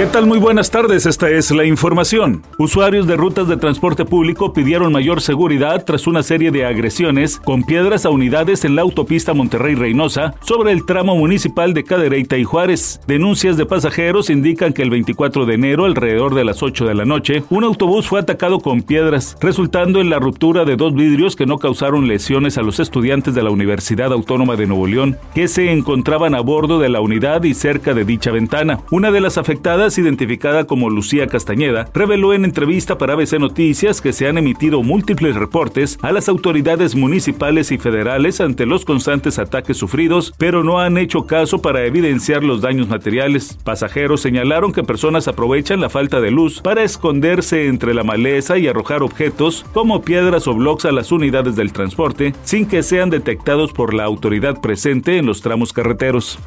¿Qué tal? Muy buenas tardes, esta es la información. Usuarios de rutas de transporte público pidieron mayor seguridad tras una serie de agresiones con piedras a unidades en la autopista Monterrey-Reynosa sobre el tramo municipal de Cadereyta y Juárez. Denuncias de pasajeros indican que el 24 de enero, alrededor de las 8 de la noche, un autobús fue atacado con piedras, resultando en la ruptura de dos vidrios que no causaron lesiones a los estudiantes de la Universidad Autónoma de Nuevo León, que se encontraban a bordo de la unidad y cerca de dicha ventana. Una de las afectadas identificada como Lucía Castañeda, reveló en entrevista para ABC Noticias que se han emitido múltiples reportes a las autoridades municipales y federales ante los constantes ataques sufridos, pero no han hecho caso para evidenciar los daños materiales. Pasajeros señalaron que personas aprovechan la falta de luz para esconderse entre la maleza y arrojar objetos como piedras o bloques a las unidades del transporte sin que sean detectados por la autoridad presente en los tramos carreteros.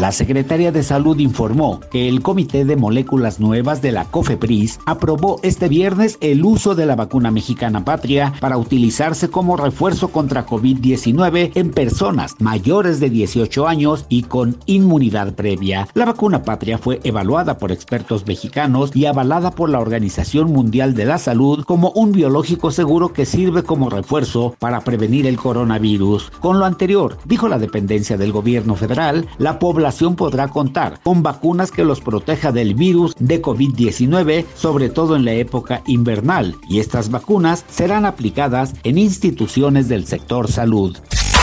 La Secretaría de Salud informó que el Comité de Moléculas Nuevas de la COFEPRIS aprobó este viernes el uso de la vacuna mexicana patria para utilizarse como refuerzo contra COVID-19 en personas mayores de 18 años y con inmunidad previa. La vacuna patria fue evaluada por expertos mexicanos y avalada por la Organización Mundial de la Salud como un biológico seguro que sirve como refuerzo para prevenir el coronavirus. Con lo anterior, dijo la dependencia del gobierno federal, la población podrá contar con vacunas que los proteja del virus de COVID-19, sobre todo en la época invernal, y estas vacunas serán aplicadas en instituciones del sector salud.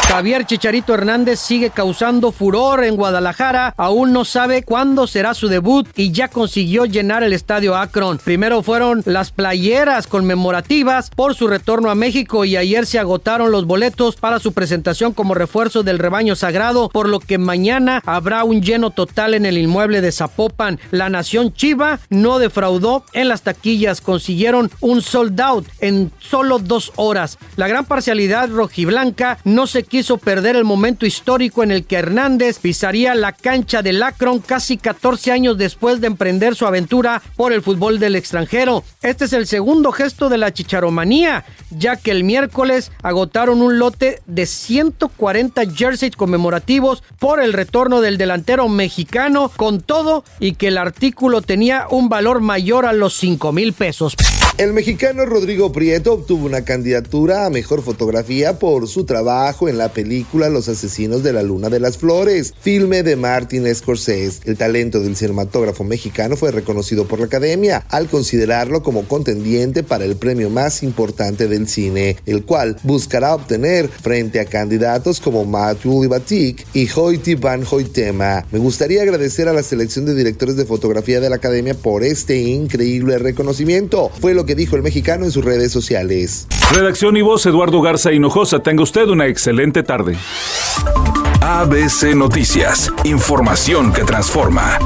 Javier Chicharito Hernández sigue causando furor en Guadalajara. Aún no sabe cuándo será su debut y ya consiguió llenar el estadio Akron. Primero fueron las playeras conmemorativas por su retorno a México y ayer se agotaron los boletos para su presentación como refuerzo del rebaño sagrado, por lo que mañana habrá un lleno total en el inmueble de Zapopan. La nación Chiva no defraudó en las taquillas, consiguieron un sold out en solo dos horas. La gran parcialidad rojiblanca no se quiso quiso perder el momento histórico en el que Hernández pisaría la cancha del Akron casi 14 años después de emprender su aventura por el fútbol del extranjero. Este es el segundo gesto de la chicharomanía, ya que el miércoles agotaron un lote de 140 jerseys conmemorativos por el retorno del delantero mexicano con todo y que el artículo tenía un valor mayor a los 5 mil pesos. El mexicano Rodrigo Prieto obtuvo una candidatura a mejor fotografía por su trabajo en la película Los asesinos de la luna de las flores, filme de Martin Scorsese. El talento del cinematógrafo mexicano fue reconocido por la academia al considerarlo como contendiente para el premio más importante del cine, el cual buscará obtener frente a candidatos como Matthew Libatic y Hoyte Van Hoytema. Me gustaría agradecer a la selección de directores de fotografía de la academia por este increíble reconocimiento. Fue lo que dijo el mexicano en sus redes sociales. Redacción y voz Eduardo Garza Hinojosa. Tenga usted una excelente tarde. ABC Noticias. Información que transforma.